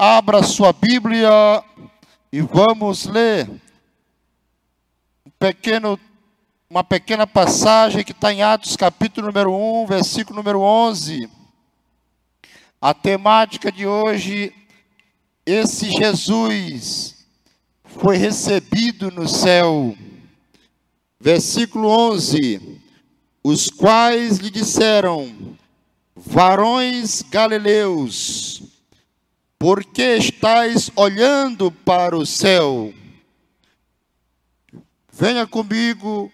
Abra sua Bíblia e vamos ler um pequeno, uma pequena passagem que está em Atos, capítulo número 1, versículo número 11. A temática de hoje, esse Jesus foi recebido no céu. Versículo 11: Os quais lhe disseram, varões galileus, por que estáis olhando para o céu? Venha comigo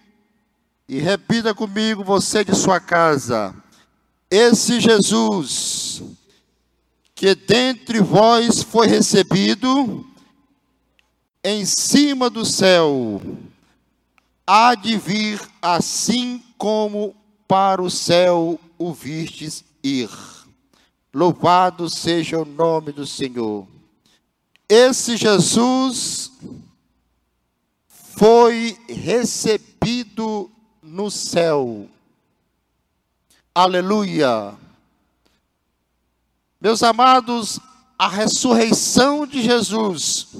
e repita comigo, você de sua casa. Esse Jesus, que dentre vós foi recebido, em cima do céu, há de vir assim como para o céu o vistes ir. Louvado seja o nome do Senhor. Esse Jesus foi recebido no céu. Aleluia. Meus amados, a ressurreição de Jesus,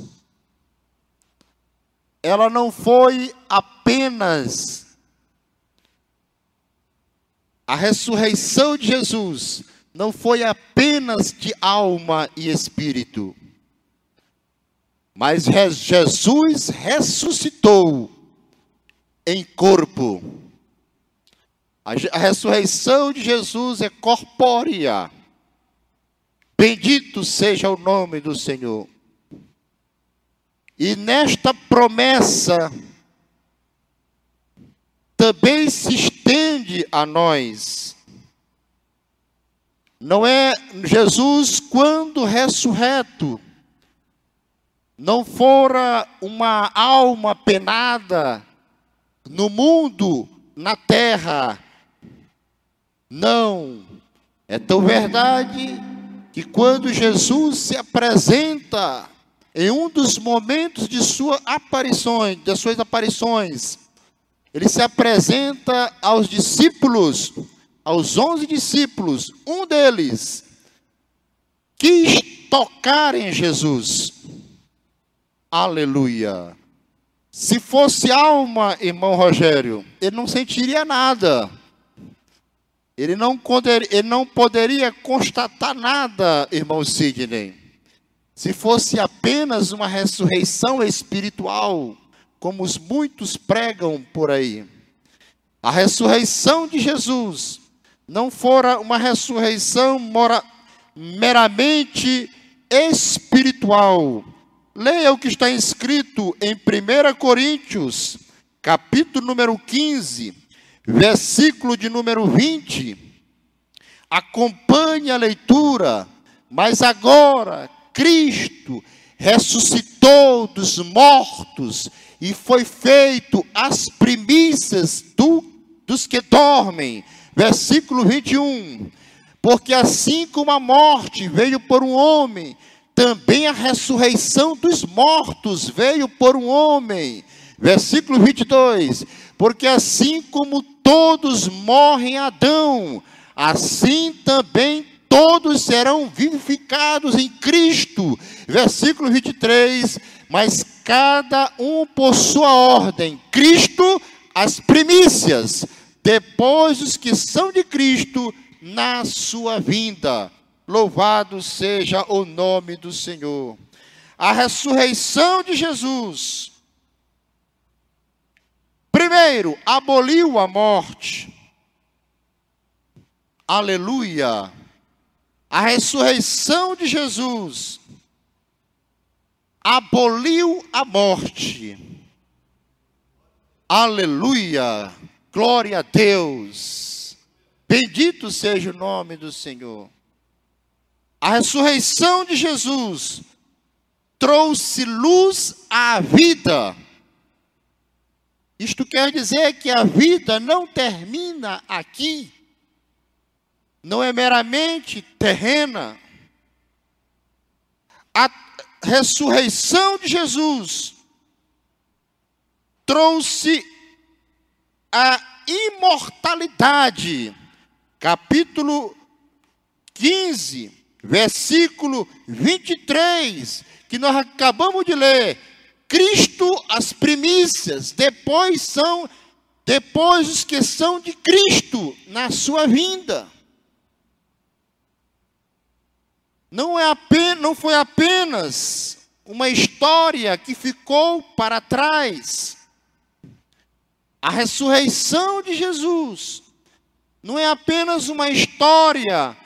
ela não foi apenas a ressurreição de Jesus não foi apenas de alma e espírito, mas Jesus ressuscitou em corpo. A ressurreição de Jesus é corpórea. Bendito seja o nome do Senhor. E nesta promessa também se estende a nós não é Jesus, quando ressurreto, não fora uma alma penada no mundo, na terra. Não. É tão verdade que quando Jesus se apresenta em um dos momentos de sua aparições, das suas aparições, ele se apresenta aos discípulos aos onze discípulos, um deles quis tocar em Jesus. Aleluia. Se fosse alma, irmão Rogério, ele não sentiria nada. Ele não, poderia, ele não poderia constatar nada, irmão Sidney. Se fosse apenas uma ressurreição espiritual, como os muitos pregam por aí. A ressurreição de Jesus não fora uma ressurreição mora, meramente espiritual. Leia o que está escrito em 1 Coríntios, capítulo número 15, versículo de número 20. Acompanhe a leitura, mas agora Cristo ressuscitou dos mortos e foi feito as primícias do, dos que dormem versículo 21. Porque assim como a morte veio por um homem, também a ressurreição dos mortos veio por um homem. Versículo 22. Porque assim como todos morrem Adão, assim também todos serão vivificados em Cristo. Versículo 23. Mas cada um por sua ordem. Cristo, as primícias depois os que são de Cristo na sua vinda. Louvado seja o nome do Senhor. A ressurreição de Jesus, primeiro, aboliu a morte. Aleluia. A ressurreição de Jesus aboliu a morte. Aleluia. Glória a Deus. Bendito seja o nome do Senhor. A ressurreição de Jesus trouxe luz à vida. Isto quer dizer que a vida não termina aqui, não é meramente terrena. A ressurreição de Jesus trouxe a imortalidade. Capítulo 15, versículo 23, que nós acabamos de ler. Cristo as primícias, depois são depois os que são de Cristo na sua vinda. Não, é apenas, não foi apenas uma história que ficou para trás. A ressurreição de Jesus não é apenas uma história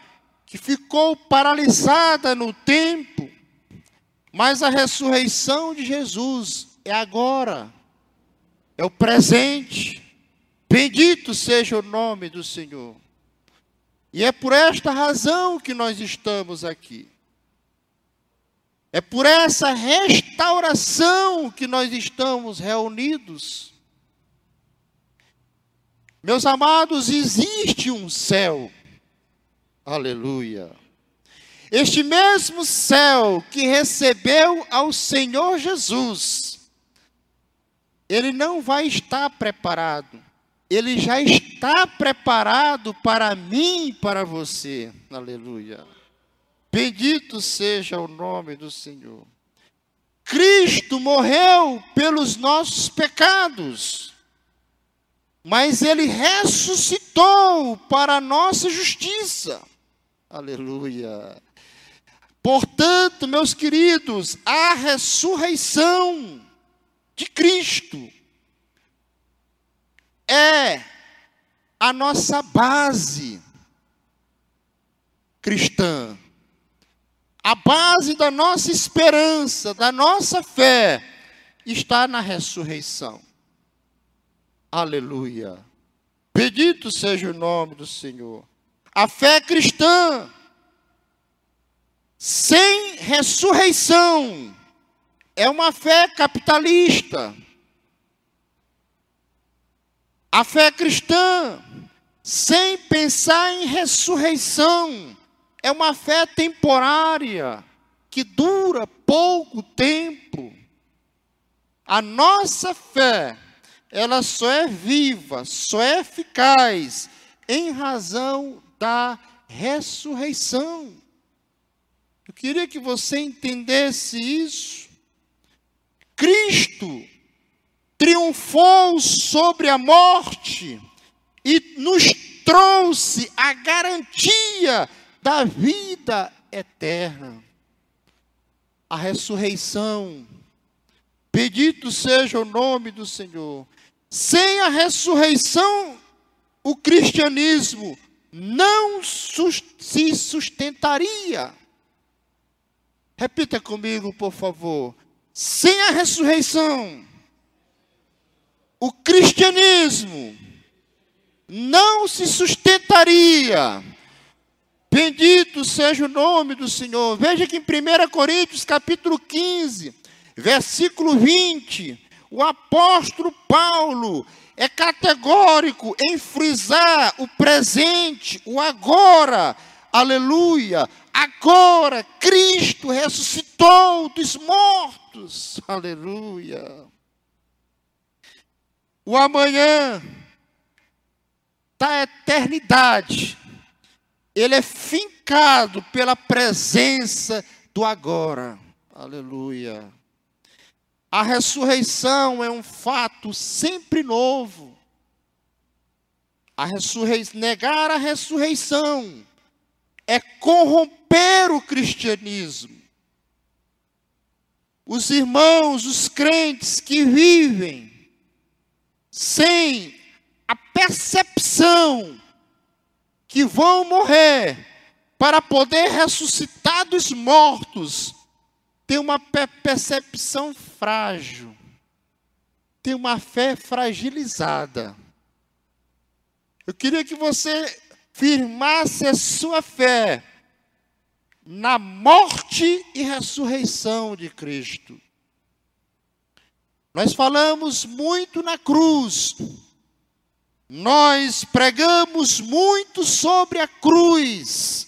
que ficou paralisada no tempo, mas a ressurreição de Jesus é agora, é o presente. Bendito seja o nome do Senhor. E é por esta razão que nós estamos aqui. É por essa restauração que nós estamos reunidos. Meus amados, existe um céu. Aleluia. Este mesmo céu que recebeu ao Senhor Jesus, ele não vai estar preparado ele já está preparado para mim e para você. Aleluia. Bendito seja o nome do Senhor. Cristo morreu pelos nossos pecados, mas ele ressuscitou para a nossa justiça. Aleluia. Portanto, meus queridos, a ressurreição de Cristo é a nossa base cristã. A base da nossa esperança, da nossa fé, está na ressurreição. Aleluia. Bendito seja o nome do Senhor. A fé cristã, sem ressurreição, é uma fé capitalista a fé cristã, sem pensar em ressurreição, é uma fé temporária, que dura pouco tempo. A nossa fé, ela só é viva, só é eficaz em razão da ressurreição. Eu queria que você entendesse isso. Cristo triunfou sobre a morte e nos trouxe a garantia da vida eterna. A ressurreição. Bendito seja o nome do Senhor. Sem a ressurreição, o cristianismo não se sustentaria. Repita comigo, por favor. Sem a ressurreição, o cristianismo não se sustentaria. Bendito seja o nome do Senhor. Veja que em 1 Coríntios capítulo 15, versículo 20, o apóstolo Paulo é categórico em frisar o presente, o agora. Aleluia! Agora Cristo ressuscitou dos mortos. Aleluia! O amanhã da eternidade, ele é fincado pela presença do agora. Aleluia. A ressurreição é um fato sempre novo. A ressurrei... Negar a ressurreição é corromper o cristianismo. Os irmãos, os crentes que vivem sem a percepção que vão morrer para poder ressuscitar dos mortos, tem uma percepção frágil, tem uma fé fragilizada. Eu queria que você firmasse a sua fé na morte e ressurreição de Cristo. Nós falamos muito na cruz. Nós pregamos muito sobre a cruz.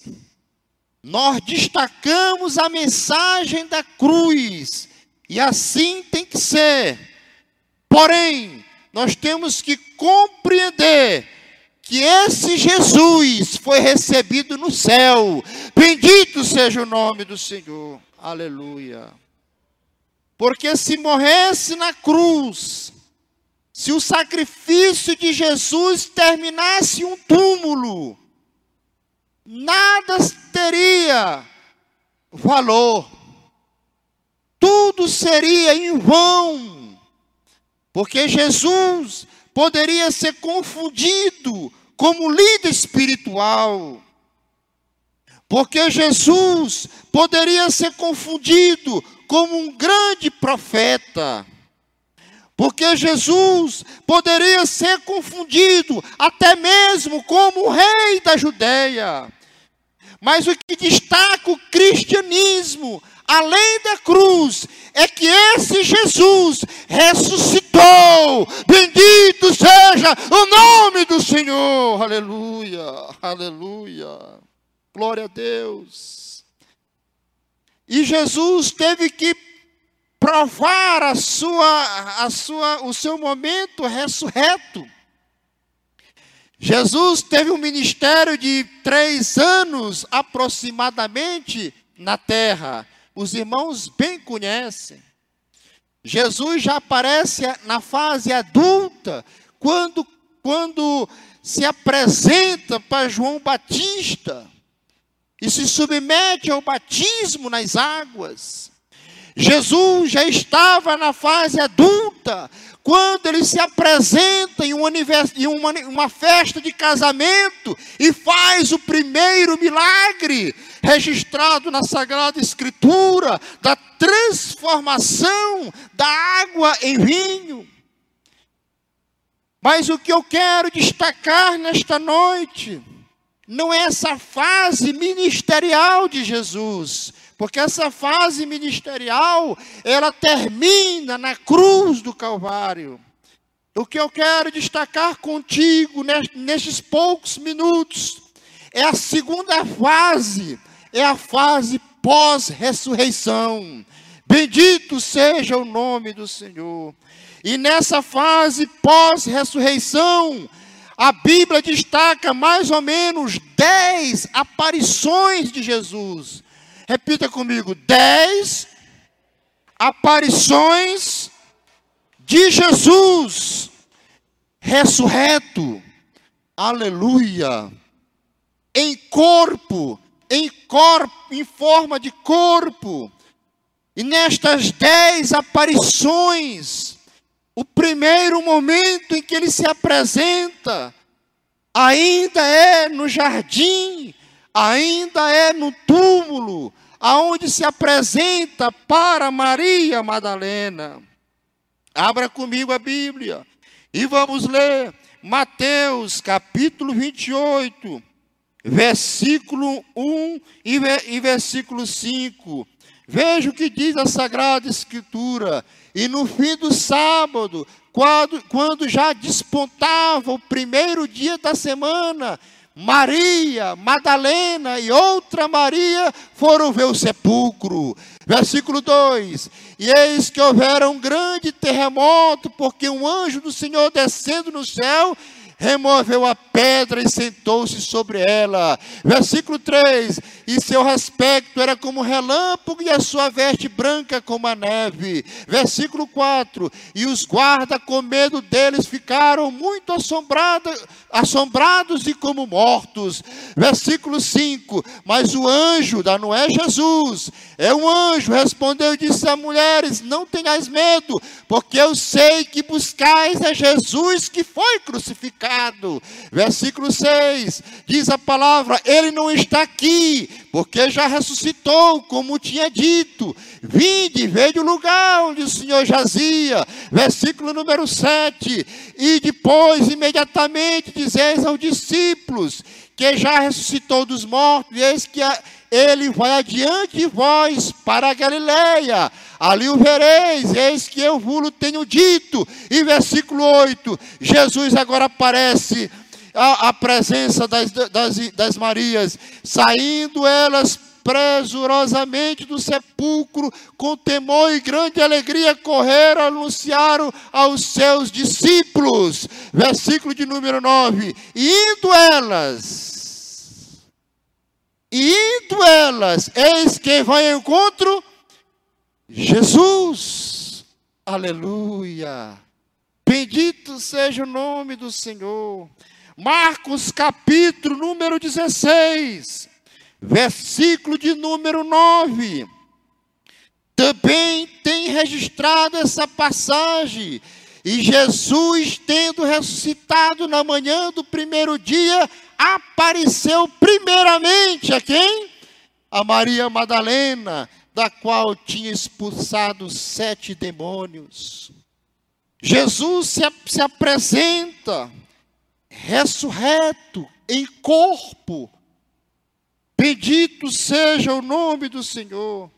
Nós destacamos a mensagem da cruz. E assim tem que ser. Porém, nós temos que compreender que esse Jesus foi recebido no céu. Bendito seja o nome do Senhor. Aleluia. Porque se morresse na cruz, se o sacrifício de Jesus terminasse um túmulo, nada teria valor. Tudo seria em vão. Porque Jesus poderia ser confundido como líder espiritual. Porque Jesus poderia ser confundido como um grande profeta. Porque Jesus poderia ser confundido até mesmo como o rei da Judéia. Mas o que destaca o cristianismo, além da cruz, é que esse Jesus ressuscitou. Bendito seja o nome do Senhor. Aleluia, aleluia. Glória a Deus. E Jesus teve que provar a sua, a sua, o seu momento ressurreto. Jesus teve um ministério de três anos aproximadamente na terra os irmãos bem conhecem. Jesus já aparece na fase adulta, quando, quando se apresenta para João Batista e se submete ao batismo nas águas. Jesus já estava na fase adulta, quando ele se apresenta em, um em uma, uma festa de casamento e faz o primeiro milagre registrado na Sagrada Escritura da transformação da água em vinho. Mas o que eu quero destacar nesta noite não é essa fase ministerial de Jesus, porque essa fase ministerial, ela termina na cruz do Calvário. O que eu quero destacar contigo nestes poucos minutos é a segunda fase, é a fase pós-ressurreição. Bendito seja o nome do Senhor. E nessa fase pós-ressurreição, a Bíblia destaca mais ou menos dez aparições de Jesus. Repita comigo: dez aparições de Jesus ressurreto. Aleluia. Em corpo, em corpo, em forma de corpo. E nestas dez aparições, o primeiro momento em que ele se apresenta ainda é no jardim, ainda é no túmulo, aonde se apresenta para Maria Madalena. Abra comigo a Bíblia e vamos ler Mateus capítulo 28, versículo 1 e versículo 5. Veja o que diz a Sagrada Escritura. E no fim do sábado, quando, quando já despontava o primeiro dia da semana, Maria, Madalena e outra Maria foram ver o sepulcro. Versículo 2: E eis que houvera um grande terremoto, porque um anjo do Senhor descendo no céu removeu a pedra e sentou-se sobre ela. Versículo 3: E seu aspecto era como relâmpago, e a sua veste branca como a neve. Versículo 4: E os guardas, com medo deles, ficaram muito assombrados, assombrados e como mortos. Versículo 5: Mas o anjo, da não é Jesus, é um anjo, respondeu e disse a mulheres: Não tenhais medo, porque eu sei que buscais a Jesus que foi crucificado pecado. Versículo 6 diz a palavra: Ele não está aqui, porque já ressuscitou, como tinha dito. Vinde, veio o lugar onde o Senhor jazia. Versículo número 7. E depois, imediatamente, dizeis aos discípulos que já ressuscitou dos mortos, e eis que ele vai adiante de vós para a Galileia ali o vereis, eis que eu vos tenho dito. E versículo 8, Jesus agora aparece a, presença das, das, das Marias, saindo elas presurosamente do sepulcro, com temor e grande alegria, correram, anunciaram aos seus discípulos. Versículo de número 9: E indo elas, indo elas, eis quem vai ao encontro? Jesus. Aleluia. Bendito seja o nome do Senhor. Marcos capítulo número 16, versículo de número 9. Também tem registrado essa passagem. E Jesus, tendo ressuscitado na manhã do primeiro dia, apareceu primeiramente a quem? A Maria Madalena, da qual tinha expulsado sete demônios. Jesus se, se apresenta ressurreto em corpo. Bendito seja o nome do Senhor.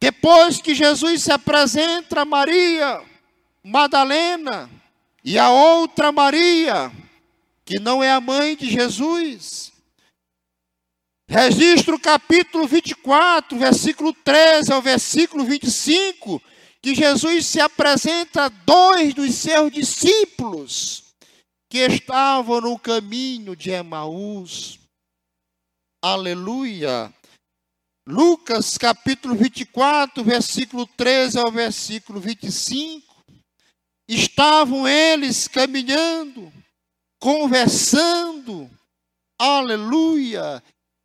Depois que Jesus se apresenta a Maria Madalena e a outra Maria, que não é a mãe de Jesus. Registro capítulo 24, versículo 13 ao versículo 25, que Jesus se apresenta a dois dos seus discípulos que estavam no caminho de Emaús. Aleluia. Lucas capítulo 24, versículo 13 ao versículo 25. Estavam eles caminhando, conversando. Aleluia.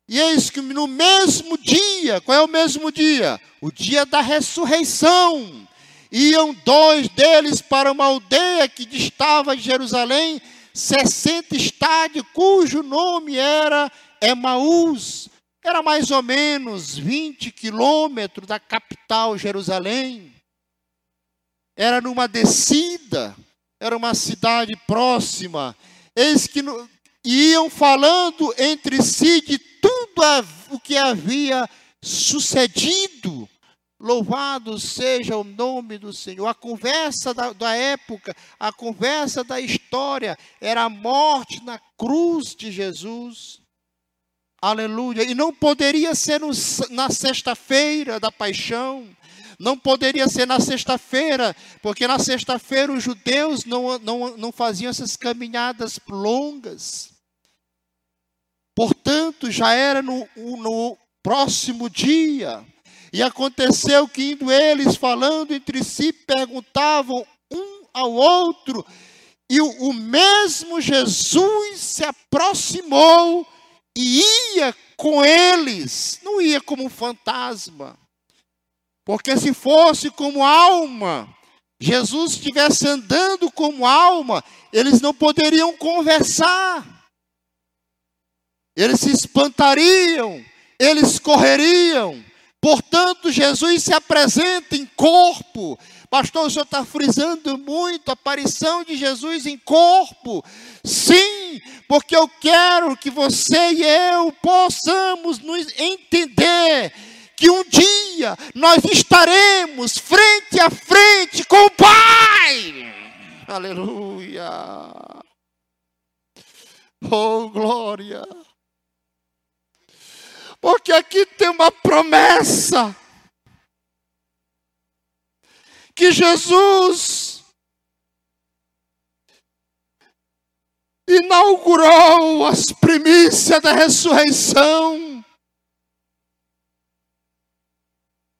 E eis que no mesmo dia, qual é o mesmo dia? O dia da ressurreição. Iam dois deles para uma aldeia que distava de Jerusalém 60 estádios, cujo nome era Emaús. Era mais ou menos 20 quilômetros da capital Jerusalém. Era numa descida, era uma cidade próxima. Eis que no, iam falando entre si de tudo o que havia sucedido. Louvado seja o nome do Senhor. A conversa da, da, época, a conversa da história, era a morte na cruz de Jesus. Aleluia. E não poderia ser no, na sexta-feira da paixão. Não poderia ser na sexta-feira, porque na sexta-feira os judeus não, não, não faziam essas caminhadas longas. Portanto, já era no, no próximo dia. E aconteceu que, indo eles falando entre si, perguntavam um ao outro, e o, o mesmo Jesus se aproximou e ia com eles, não ia como fantasma. Porque se fosse como alma, Jesus estivesse andando como alma, eles não poderiam conversar. Eles se espantariam, eles correriam, Portanto, Jesus se apresenta em corpo. Pastor, o senhor está frisando muito a aparição de Jesus em corpo. Sim, porque eu quero que você e eu possamos nos entender que um dia nós estaremos frente a frente com o Pai. Aleluia. Oh, glória. Porque aqui tem uma promessa que Jesus inaugurou as primícias da ressurreição.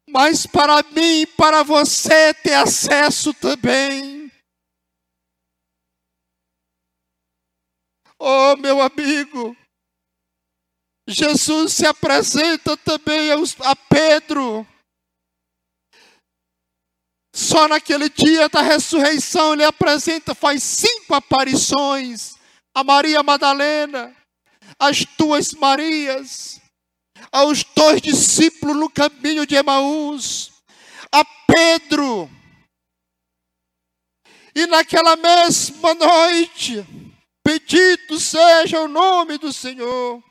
Mas para mim e para você ter acesso também. Oh, meu amigo, Jesus se apresenta também a Pedro. Só naquele dia da ressurreição ele apresenta, faz cinco aparições a Maria Madalena, as duas Marias, aos dois discípulos no caminho de Emaús, a Pedro. E naquela mesma noite, bendito seja o nome do Senhor.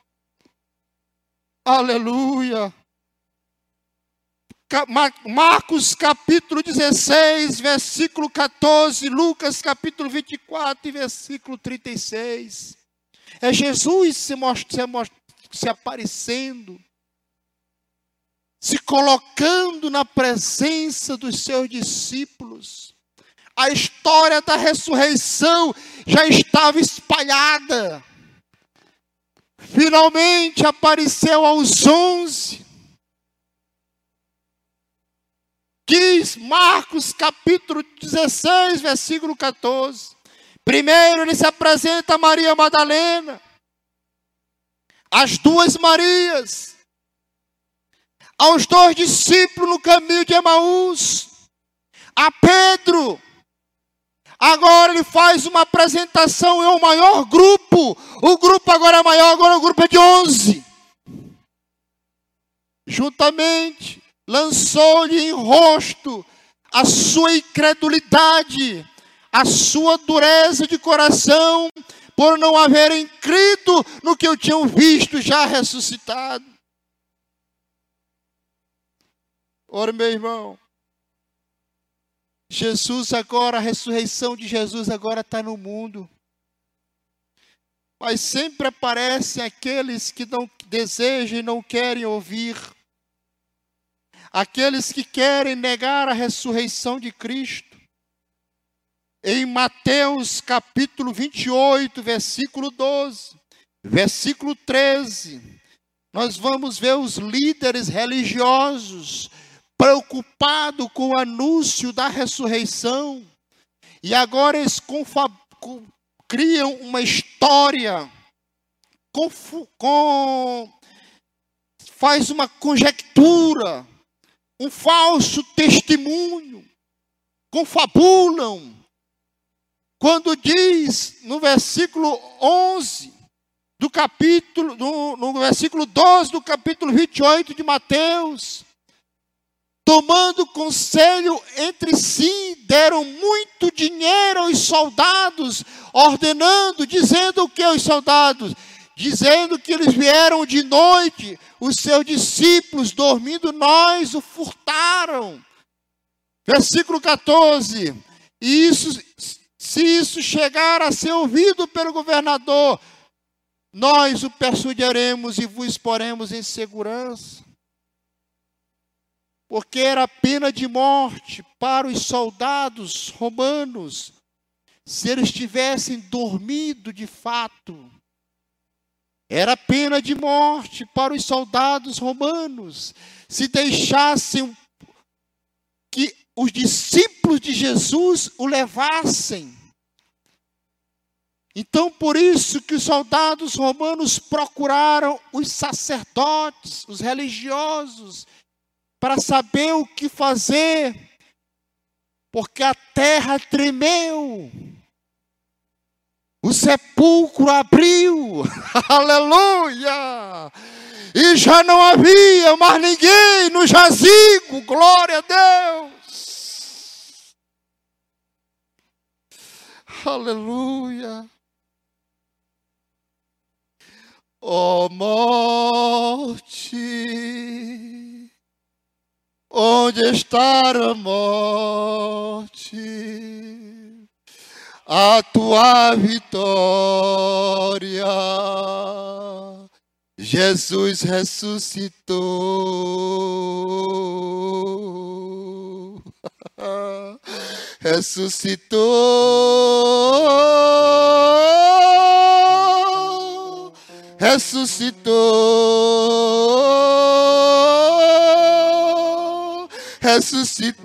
Aleluia. Marcos capítulo 16, versículo 14, Lucas capítulo 24 e versículo 36. É Jesus se, mostra, se, aparecendo. se colocando na presença dos seus discípulos. A história da ressurreição já estava espalhada. Finalmente apareceu aos onze. Diz Marcos capítulo 16, versículo 14. Primeiro ele se apresenta a Maria Madalena, as duas Marias, aos dois discípulos no caminho de Emaús, a Pedro. Agora ele faz uma apresentação em um maior grupo. O grupo agora é maior, agora o grupo é de onze. Juntamente lançou-lhe em rosto a sua incredulidade, a sua dureza de coração, por não haverem crido no que eu tinha visto já ressuscitado. Ora, meu irmão, Jesus agora, a ressurreição de Jesus agora está no mundo. Mas sempre aparecem aqueles que não desejam e não querem ouvir aqueles que querem negar a ressurreição de Cristo. Em Mateus capítulo 28, versículo 12, versículo 13, nós vamos ver os líderes religiosos preocupados com o anúncio da ressurreição, e agora eles criam uma história, com, com, faz uma conjectura, um falso testemunho, confabulam. Quando diz no versículo 11 do capítulo, no, no versículo 12 do capítulo 28 de Mateus, tomando conselho entre si, deram muito dinheiro aos soldados, ordenando, dizendo o que aos soldados? Dizendo que eles vieram de noite os seus discípulos, dormindo nós, o furtaram. Versículo 14. E isso, se isso chegar a ser ouvido pelo governador, nós o persuadiremos e vos poremos em segurança. Porque era pena de morte para os soldados romanos se eles tivessem dormido de fato. Era pena de morte para os soldados romanos se deixassem que os discípulos de Jesus o levassem. Então, por isso que os soldados romanos procuraram os sacerdotes, os religiosos, para saber o que fazer, porque a terra tremeu. O sepulcro abriu, aleluia! E já não havia mais ninguém no jazigo, glória a Deus! Aleluia! Ó oh, morte, onde está a morte? A tua vitória. Jesus ressuscitou. ressuscitou. Ressuscitou. Ressuscitou.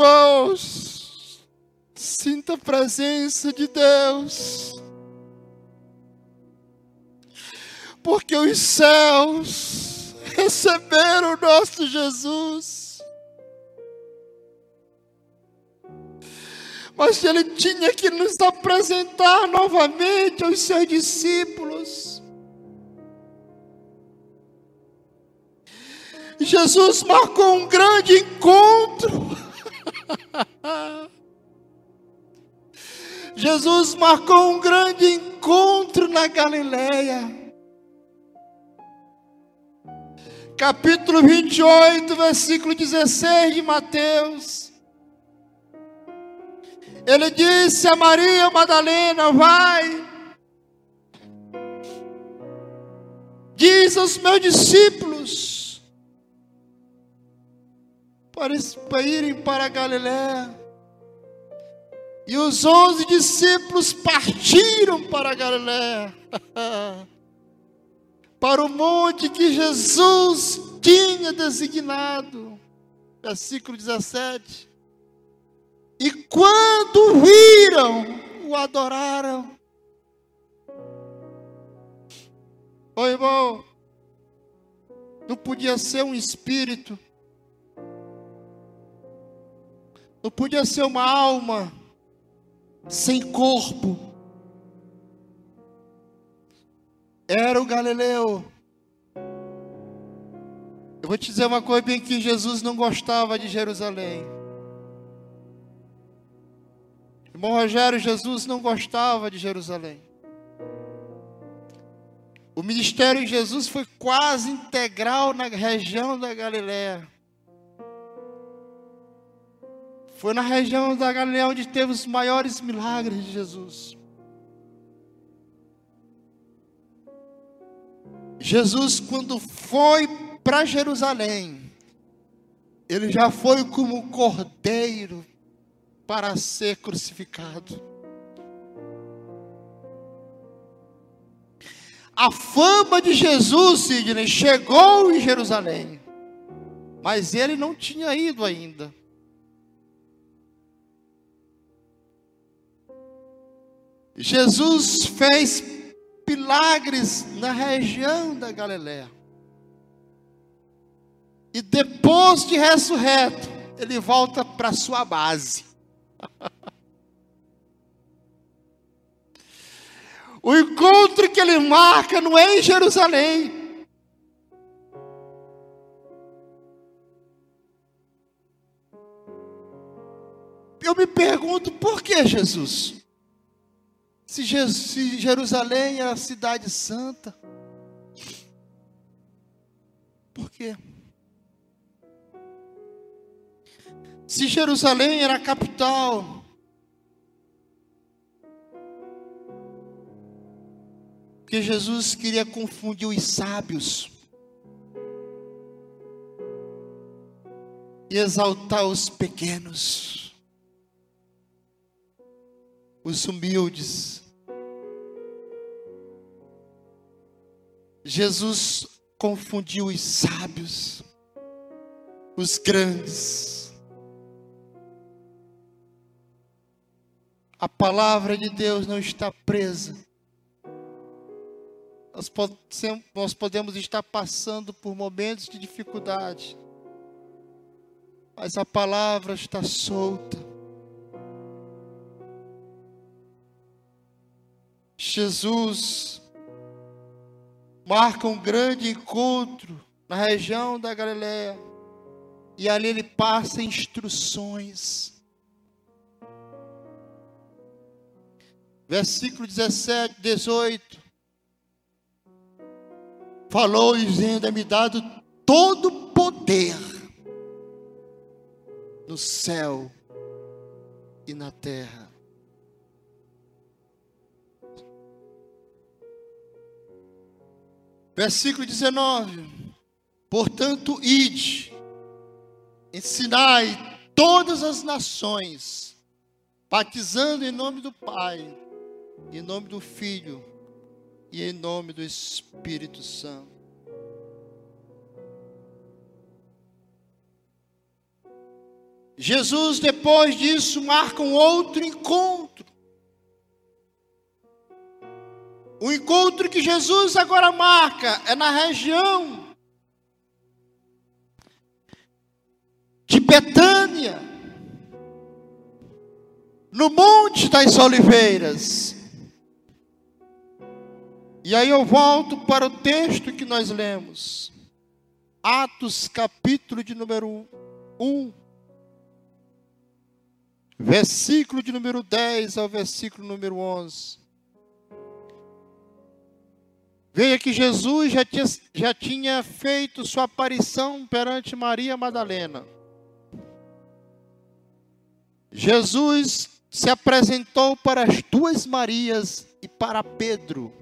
Irmãos, sinta a presença de Deus. Porque os céus receberam o nosso Jesus. mas ele tinha que nos apresentar novamente aos seus discípulos. Jesus marcou um grande encontro. Jesus marcou um grande encontro na Galileia. capítulo 28, versículo 16 de Mateus. Ele disse a Maria Madalena: Vai, diz aos meus discípulos para, irem para Galiléia. E os onze discípulos partiram para Galiléia, para o monte que Jesus tinha designado. Versículo 17. E quando viram, o adoraram. Ô irmão, não podia ser um espírito, não podia ser uma alma sem corpo. Era o Galileu. Eu vou te dizer uma coisa bem que Jesus não gostava de Jerusalém. Irmão Rogério, Jesus não gostava de Jerusalém. O ministério de Jesus foi quase integral na região da Galiléia. Foi na região da Galileia onde teve os maiores milagres de Jesus. Jesus, quando foi para Jerusalém, ele já foi como cordeiro para ser crucificado. A fama de Jesus, Sidney, chegou em Jerusalém, mas ele não tinha ido ainda. Jesus fez milagres na região da Galiléia. E depois de ressurreto, ele volta para sua base. o encontro que ele marca não é em Jerusalém. Eu me pergunto, por que Jesus? Se, Jerusalém é a cidade santa, por quê? Se Jerusalém era a capital, porque Jesus queria confundir os sábios e exaltar os pequenos, os humildes, Jesus confundiu os sábios, os grandes. A palavra de Deus não está presa. Nós podemos estar passando por momentos de dificuldade, mas a palavra está solta. Jesus marca um grande encontro na região da Galiléia. E ali ele passa instruções. Versículo 17, 18. Falou dizendo: É-me dado todo poder no céu e na terra. Versículo 19: Portanto, ide, ensinai todas as nações, batizando em nome do Pai, em nome do Filho e em nome do Espírito Santo. Jesus, depois disso, marca um outro encontro O encontro que Jesus agora marca é na região de Betânia, no Monte das Oliveiras. E aí eu volto para o texto que nós lemos. Atos, capítulo de número 1, versículo de número 10 ao versículo número 11. Veja que Jesus já tinha, já tinha feito sua aparição perante Maria Madalena. Jesus se apresentou para as duas Marias e para Pedro,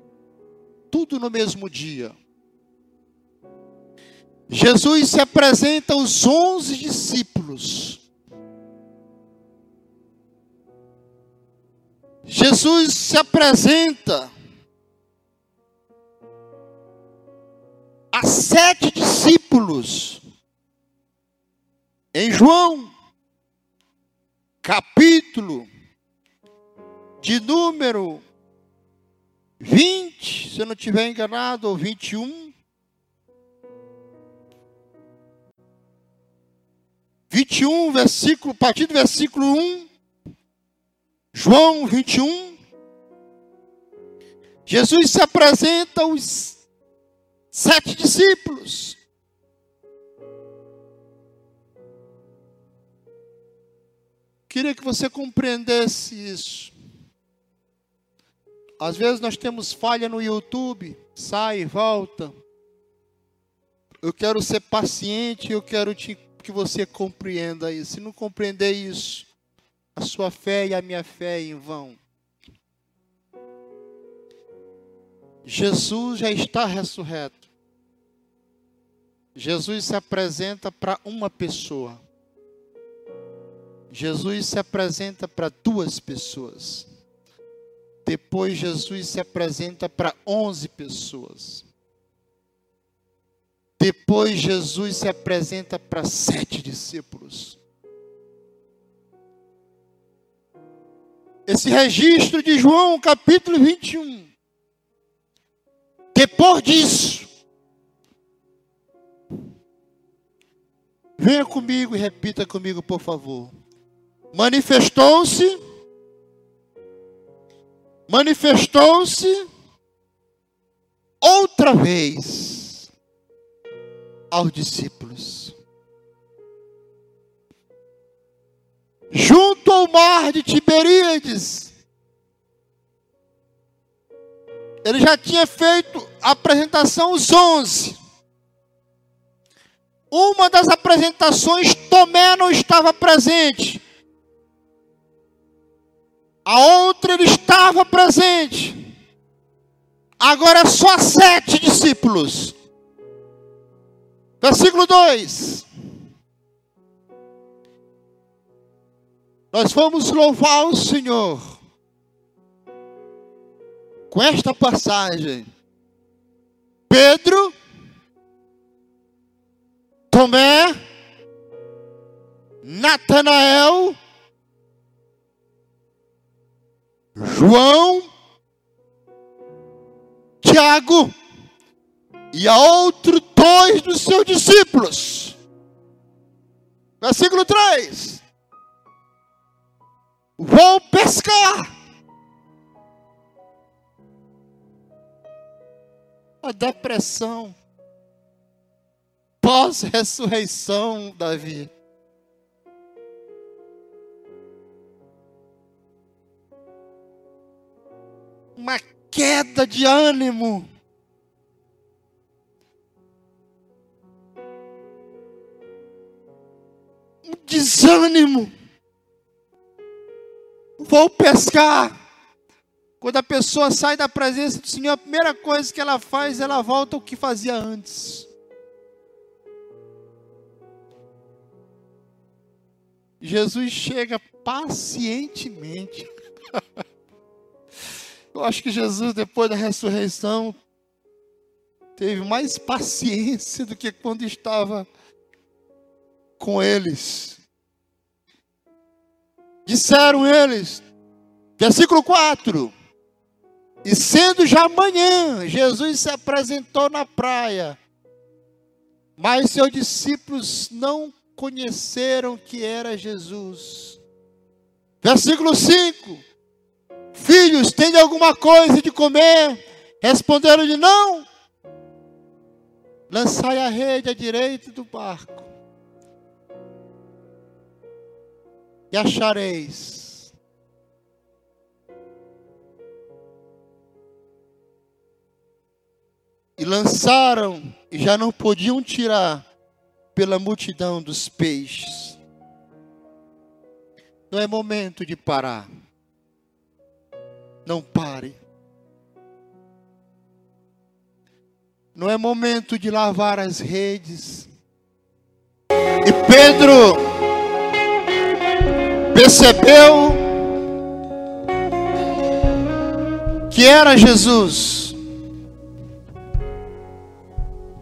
tudo no mesmo dia. Jesus se apresenta aos onze discípulos. Jesus se apresenta a sete discípulos. Em João, capítulo de número 20, se eu não estiver enganado, ou 21. 21, versículo, a partir do versículo 1, João 21, Jesus se apresenta aos sete discípulos. Queria que você compreendesse isso. Às vezes nós temos falha no YouTube, sai volta. Eu quero ser paciente, eu quero te, que você compreenda isso. Se não compreender isso, a sua fé e a minha fé é em vão. Jesus já está ressurreto. Jesus se apresenta para uma pessoa. Jesus se apresenta para duas pessoas. Depois Jesus se apresenta para 11 pessoas. Depois Jesus se apresenta para sete discípulos. Esse registro de João, capítulo 21. Depois disso, venha comigo e repita comigo, por favor. Manifestou-se manifestou-se outra vez aos discípulos. Junto ao mar de Tiberíades, ele já tinha feito a apresentação os onze. Uma das apresentações, Tomé não estava presente. A outra ele estava presente. Agora só sete discípulos. Versículo 2. Nós vamos louvar o Senhor com esta passagem. Pedro, Tomé, Natanael, João, Tiago e a outro dois dos seus discípulos. Versículo 3. Vou pescar. A depressão pós-ressurreição, Davi. uma queda de ânimo. Um desânimo. Vou pescar. Quando a pessoa sai da presença do Senhor, a primeira coisa que ela faz, ela volta ao que fazia antes. Jesus chega pacientemente. Eu acho que Jesus, depois da ressurreição, teve mais paciência do que quando estava com eles. Disseram eles, versículo 4: E sendo já manhã, Jesus se apresentou na praia, mas seus discípulos não conheceram que era Jesus. Versículo 5: Filhos, tem alguma coisa de comer? Responderam-lhe: Não. Lançai a rede à direita do barco, e achareis. lançaram e já não podiam tirar pela multidão dos peixes. Não é momento de parar. Não pare. Não é momento de lavar as redes. E Pedro percebeu que era Jesus.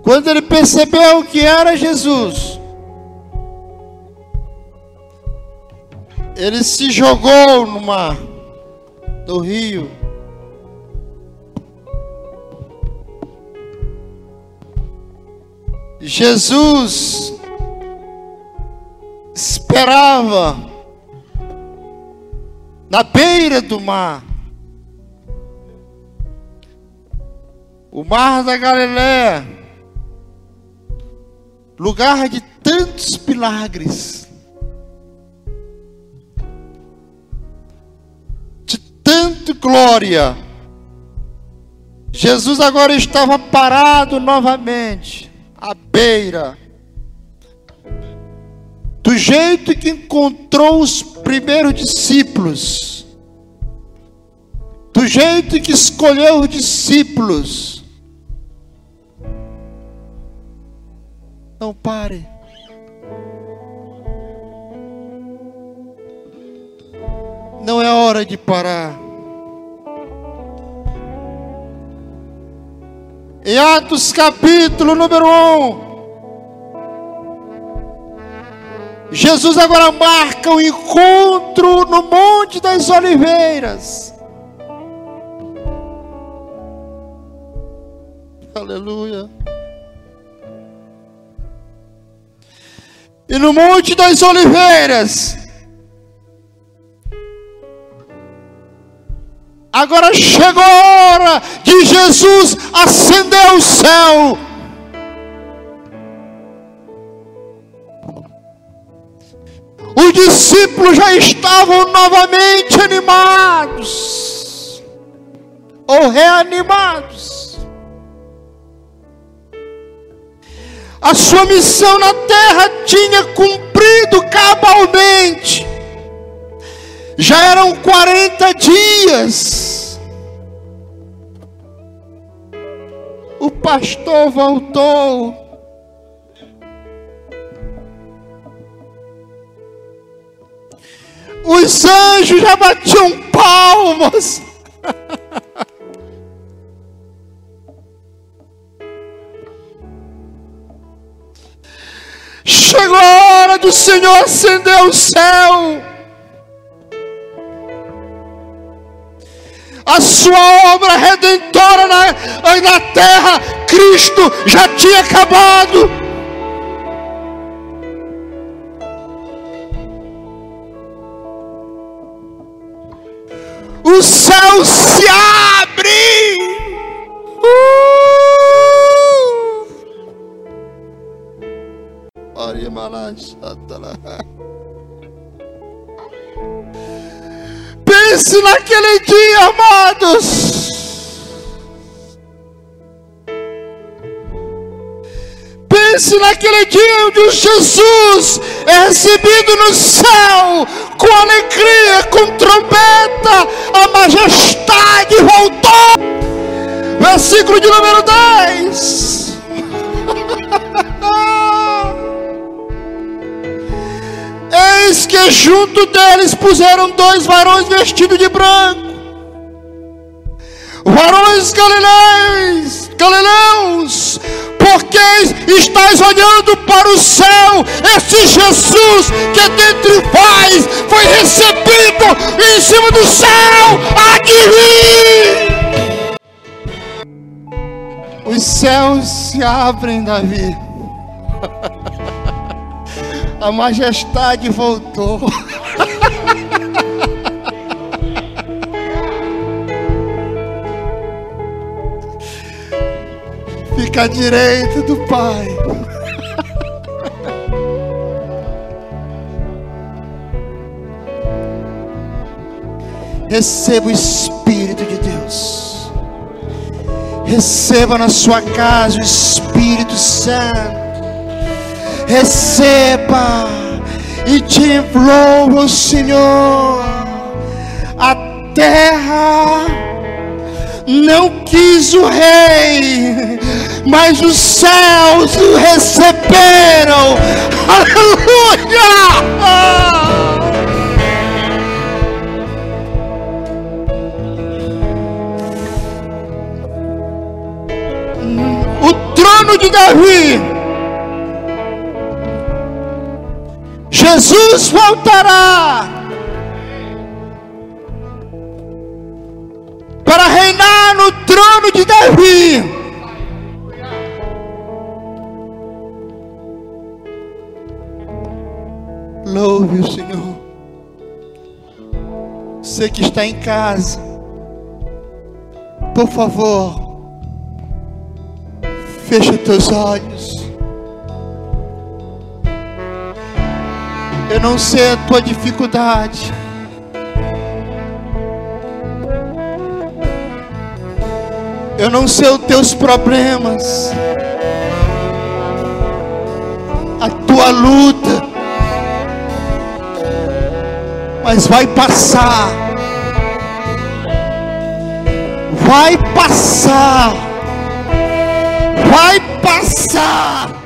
Quando ele percebeu que era Jesus, ele se jogou no mar, no rio. Jesus esperava na beira do mar. O mar da Galiléia, lugar de tantos milagres, de tanta glória. Jesus agora estava parado novamente, à beira, do jeito que encontrou os primeiros discípulos, do jeito que escolheu os discípulos, Não pare. Não é hora de parar. Em Atos capítulo número 1. Jesus agora marca o encontro no Monte das Oliveiras. Aleluia. E no Monte das Oliveiras. Agora chegou a hora de Jesus acender o céu. Os discípulos já estavam novamente animados ou reanimados. A sua missão na terra tinha cumprido cabalmente. Já eram 40 dias. O pastor voltou. Os anjos já batiam palmas. Chegou a hora do Senhor acender o céu. A sua obra redentora na, na terra, Cristo já tinha acabado. O céu se abre. Uh! Pense naquele dia, amados. Pense naquele dia onde Jesus é recebido no céu com alegria, com trombeta, a majestade voltou. Versículo de número 10. Que junto deles puseram dois varões vestidos de branco, varões galileus, galileus, porque estáis olhando para o céu, esse Jesus que dentre vós foi recebido em cima do céu, vir. Os céus se abrem, Davi. A majestade voltou. Fica à direita do Pai. Receba o Espírito de Deus. Receba na sua casa o Espírito Santo. Receba e te louvo, Senhor. A terra não quis o rei, mas os céus o receberam. Aleluia! O trono de Davi, Jesus voltará para reinar no trono de Davi. Louve o Senhor. Você que está em casa, por favor, feche teus olhos. Eu não sei a tua dificuldade. Eu não sei os teus problemas, a tua luta, mas vai passar, vai passar, vai passar.